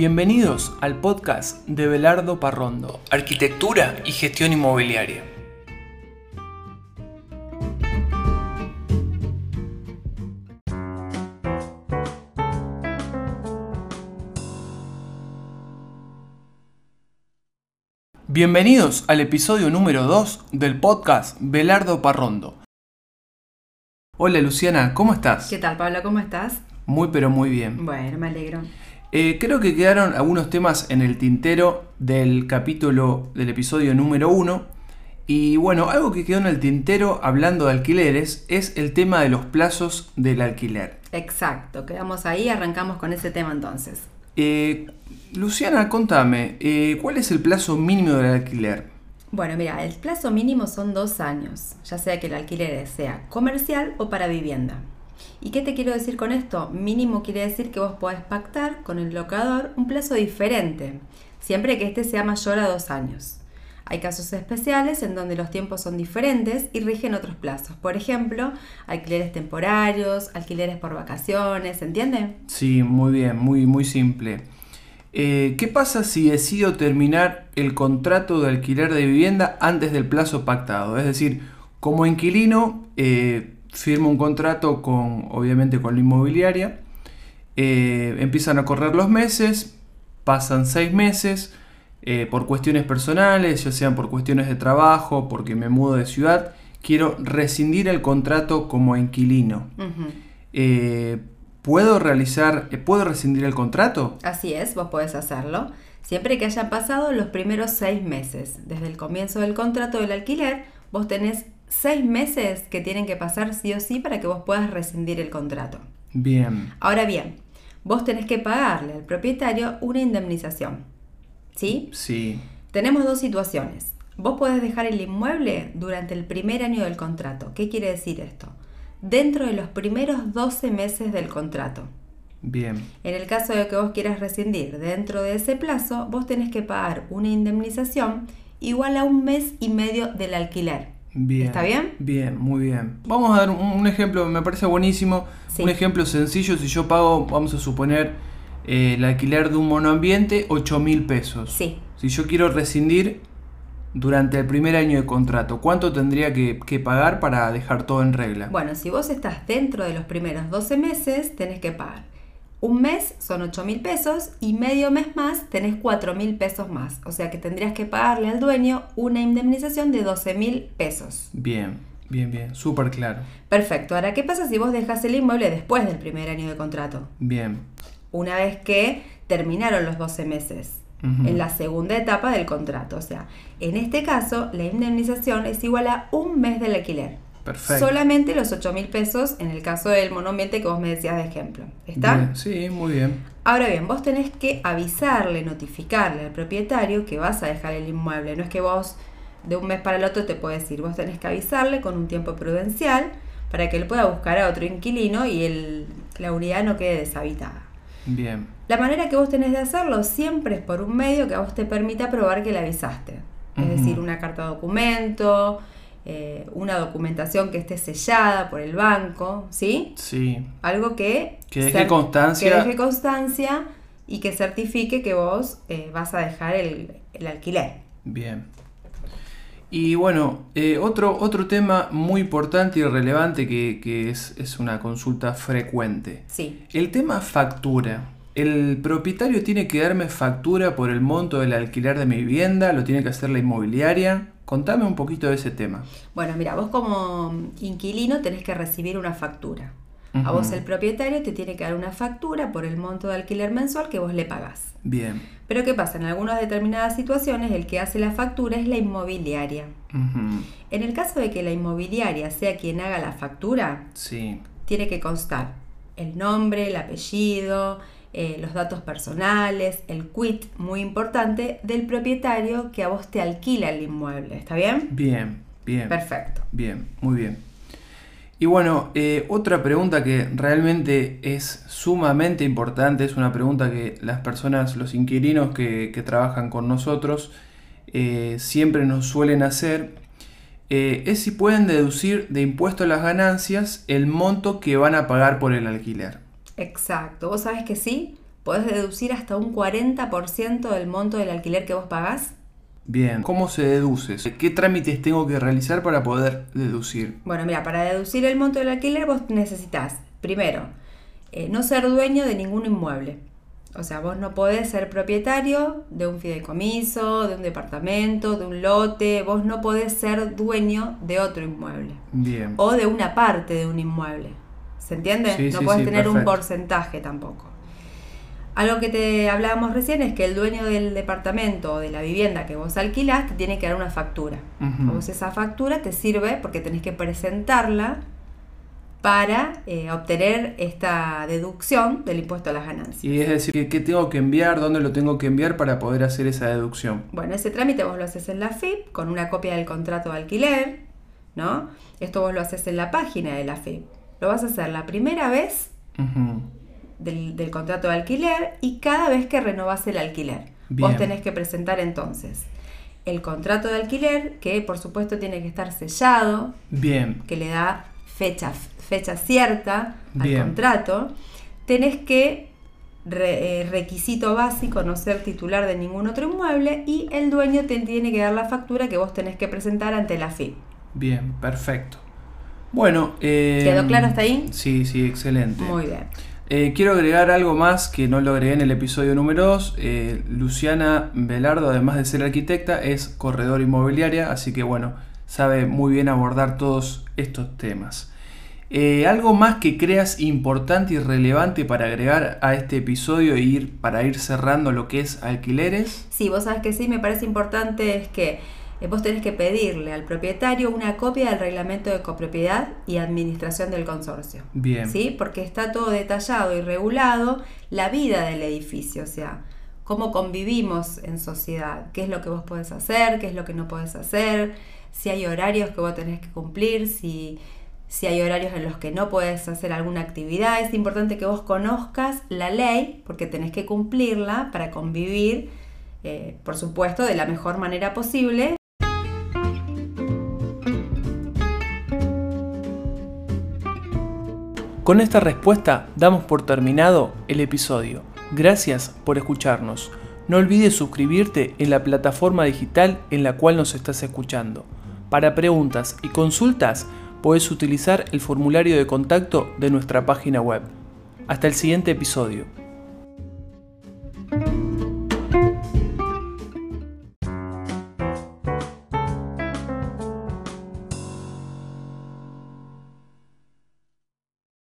Bienvenidos al podcast de Belardo Parrondo, Arquitectura y Gestión Inmobiliaria. Bienvenidos al episodio número 2 del podcast Belardo Parrondo. Hola Luciana, ¿cómo estás? ¿Qué tal, Pablo? ¿Cómo estás? Muy pero muy bien. Bueno, me alegro. Eh, creo que quedaron algunos temas en el tintero del capítulo del episodio número 1. Y bueno, algo que quedó en el tintero hablando de alquileres es el tema de los plazos del alquiler. Exacto, quedamos ahí, arrancamos con ese tema entonces. Eh, Luciana, contame, eh, ¿cuál es el plazo mínimo del alquiler? Bueno, mira, el plazo mínimo son dos años, ya sea que el alquiler sea comercial o para vivienda. ¿Y qué te quiero decir con esto? Mínimo quiere decir que vos podés pactar con el locador un plazo diferente, siempre que este sea mayor a dos años. Hay casos especiales en donde los tiempos son diferentes y rigen otros plazos. Por ejemplo, alquileres temporarios, alquileres por vacaciones, ¿entiende? Sí, muy bien, muy, muy simple. Eh, ¿Qué pasa si decido terminar el contrato de alquiler de vivienda antes del plazo pactado? Es decir, como inquilino eh, firmo un contrato con, obviamente, con la inmobiliaria, eh, empiezan a correr los meses, pasan seis meses, por cuestiones personales, ya sean por cuestiones de trabajo, porque me mudo de ciudad, quiero rescindir el contrato como inquilino. ¿Puedo realizar, eh, puedo rescindir el contrato? Así es, vos podés hacerlo, siempre que hayan pasado los primeros seis meses. Desde el comienzo del contrato del alquiler, vos tenés seis meses que tienen que pasar sí o sí para que vos puedas rescindir el contrato. Bien. Ahora bien, vos tenés que pagarle al propietario una indemnización. ¿Sí? Sí. Tenemos dos situaciones. Vos podés dejar el inmueble durante el primer año del contrato. ¿Qué quiere decir esto? dentro de los primeros 12 meses del contrato. Bien. En el caso de que vos quieras rescindir dentro de ese plazo, vos tenés que pagar una indemnización igual a un mes y medio del alquiler. Bien. ¿Está bien? Bien, muy bien. Vamos a dar un, ejemplo, me parece buenísimo. Un ejemplo sencillo, si yo pago, vamos a suponer, eh, el alquiler de un monoambiente, 8 mil pesos. Sí. Si yo quiero rescindir durante el primer año de contrato, ¿cuánto tendría que, pagar para dejar todo en regla? Bueno, si vos estás dentro de los primeros 12 meses, tenés que pagar. Un mes son 8 mil pesos y medio mes más tenés 4 mil pesos más. O sea que tendrías que pagarle al dueño una indemnización de 12 mil pesos. Bien, bien, bien, súper claro. Perfecto. Ahora, ¿qué pasa si vos dejas el inmueble después del primer año de contrato? Bien. Una vez que terminaron los 12 meses en la segunda etapa del contrato. O sea, en este caso, la indemnización es igual a un mes del alquiler. Perfecto. Solamente los 8 mil pesos en el caso del monoambiente que vos me decías de ejemplo. ¿Está? Sí, muy bien. Ahora bien, vos tenés que avisarle, notificarle al propietario que vas a dejar el inmueble. No es que vos de un mes para el otro te puedes ir. Vos tenés que avisarle con un tiempo prudencial para que él pueda buscar a otro inquilino y el, la unidad no quede deshabitada. Bien. La manera que vos tenés de hacerlo siempre es por un medio que a vos te permita probar que le avisaste. Es decir, una carta de documento, eh, una documentación que esté sellada por el banco, ¿sí? Sí. Algo que... Que deje constancia. Que deje constancia y que certifique que vos eh, vas a dejar el, alquiler. Bien. Y bueno, eh, otro, otro tema muy importante y relevante que, que es, es, una consulta frecuente. Sí. El tema factura. El propietario tiene que darme factura por el monto del alquiler de mi vivienda, lo tiene que hacer la inmobiliaria. Contame un poquito de ese tema. Bueno, mira, vos como inquilino tenés que recibir una factura. A vos el propietario te tiene que dar una factura por el monto de alquiler mensual que vos le pagás. Bien. Pero ¿qué pasa? En algunas determinadas situaciones el que hace la factura es la inmobiliaria. En el caso de que la inmobiliaria sea quien haga la factura, sí. tiene que constar el nombre, el apellido, eh, los datos personales, el quit, muy importante, del propietario que a vos te alquila el inmueble. ¿Está bien? Bien, bien. Perfecto. Bien, muy bien. Y bueno, eh, otra pregunta que realmente es sumamente importante, es una pregunta que las personas, los inquilinos que, trabajan con nosotros, eh, siempre nos suelen hacer, es si pueden deducir de impuesto a las ganancias el monto que van a pagar por el alquiler. Exacto, vos sabes que sí, podés deducir hasta un 40% del monto del alquiler que vos pagás. Bien, ¿cómo se deduce? ¿Qué trámites tengo que realizar para poder deducir? Bueno, mira, para deducir el monto del alquiler vos necesitas, primero, eh, no ser dueño de ningún inmueble. O sea, vos no podés ser propietario de un fideicomiso, de un departamento, de un lote, vos no podés ser dueño de otro inmueble. Bien. O de una parte de un inmueble. ¿Se entiende? Sí, no sí, sí, tener un porcentaje tampoco. Algo que te hablábamos recién es que el dueño del departamento o de la vivienda que vos alquilás te tiene que dar una factura. Vos esa factura te sirve porque tenés que presentarla para eh, obtener esta deducción del impuesto a las ganancias. Y es decir, ¿qué- ¿qué tengo que enviar? ¿Dónde lo tengo que enviar para poder hacer esa deducción? Bueno, ese trámite vos lo haces en la FIP con una copia del contrato de alquiler, ¿no? Esto vos lo haces en la página de la FIP. Lo vas a hacer la primera vez del, del contrato de alquiler y cada vez que renovás el alquiler. Bien. Vos tenés que presentar entonces el contrato de alquiler, que por supuesto tiene que estar sellado, Bien, que le da fecha, fecha cierta al contrato. Tenés que, re- eh, requisito básico, no ser titular de ningún otro inmueble y el dueño te tiene que dar la factura que vos tenés que presentar ante la FIP. bien, perfecto. Bueno, eh, ¿Quedó claro hasta ahí? Sí, sí, excelente. Muy bien. Eh, quiero agregar algo más que no lo agregué en el episodio número 2. Luciana Velardo, además de ser arquitecta, es corredor inmobiliaria, así que bueno, sabe muy bien abordar todos estos temas. Eh, ¿Algo más que creas importante y relevante para agregar a este episodio e ir, para ir cerrando lo que es alquileres? Sí, vos sabes que sí, me parece importante es que eh, vos tenés que pedirle al propietario una copia del reglamento de copropiedad y administración del consorcio. Bien. ¿Sí? Porque está todo detallado y regulado la vida del edificio, o sea, cómo convivimos en sociedad, qué es lo que vos podés hacer, qué es lo que no podés hacer, si hay horarios que vos tenés que cumplir, si, si hay horarios en los que no podés hacer alguna actividad. Es importante que vos conozcas la ley porque tenés que cumplirla para convivir, eh, por supuesto, de la mejor manera posible. Con esta respuesta damos por terminado el episodio. Gracias por escucharnos. No olvides suscribirte en la plataforma digital en la cual nos estás escuchando. Para preguntas y consultas puedes utilizar el formulario de contacto de nuestra página web. Hasta el siguiente episodio.